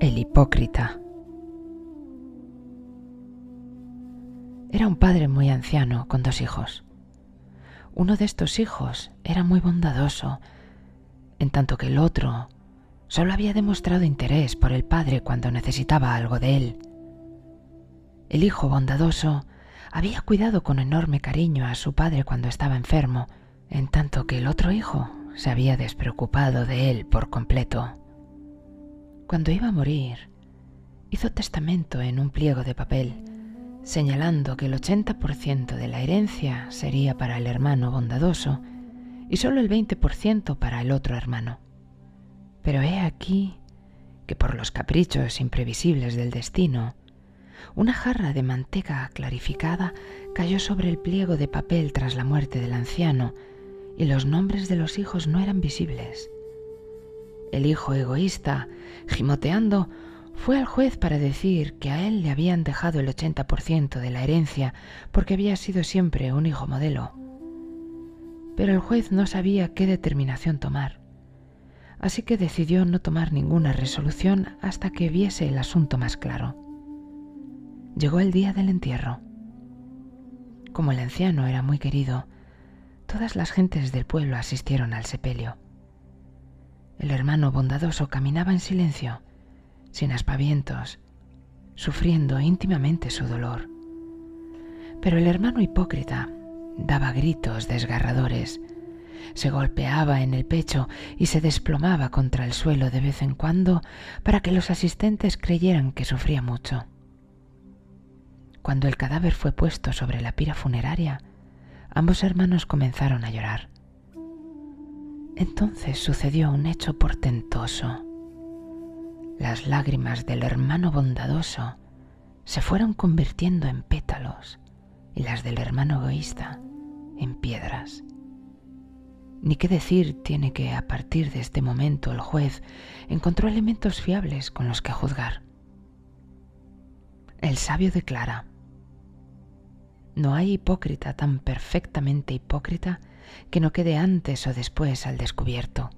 El hipócrita. Era un padre muy anciano con dos hijos. Uno de estos hijos era muy bondadoso, en tanto que el otro solo había demostrado interés por el padre cuando necesitaba algo de él. El hijo bondadoso había cuidado con enorme cariño a su padre cuando estaba enfermo, en tanto que el otro hijo se había despreocupado de él por completo. Cuando iba a morir, hizo testamento en un pliego de papel, señalando que el 80% de la herencia sería para el hermano bondadoso y solo el 20% para el otro hermano. Pero he aquí que por los caprichos imprevisibles del destino, una jarra de manteca clarificada cayó sobre el pliego de papel tras la muerte del anciano y los nombres de los hijos no eran visibles. El hijo egoísta, gimoteando, fue al juez para decir que a él le habían dejado el 80% de la herencia porque había sido siempre un hijo modelo. Pero el juez no sabía qué determinación tomar, así que decidió no tomar ninguna resolución hasta que viese el asunto más claro. Llegó el día del entierro. Como el anciano era muy querido, todas las gentes del pueblo asistieron al sepelio. El hermano bondadoso caminaba en silencio, sin aspavientos, sufriendo íntimamente su dolor. Pero el hermano hipócrita daba gritos desgarradores, se golpeaba en el pecho y se desplomaba contra el suelo de vez en cuando para que los asistentes creyeran que sufría mucho. Cuando el cadáver fue puesto sobre la pira funeraria, ambos hermanos comenzaron a llorar. Entonces sucedió un hecho portentoso. Las lágrimas del hermano bondadoso se fueron convirtiendo en pétalos y las del hermano egoísta en piedras. Ni qué decir tiene que a partir de este momento el juez encontró elementos fiables con los que juzgar. El sabio declara, no hay hipócrita tan perfectamente hipócrita que no quede antes o después al descubierto.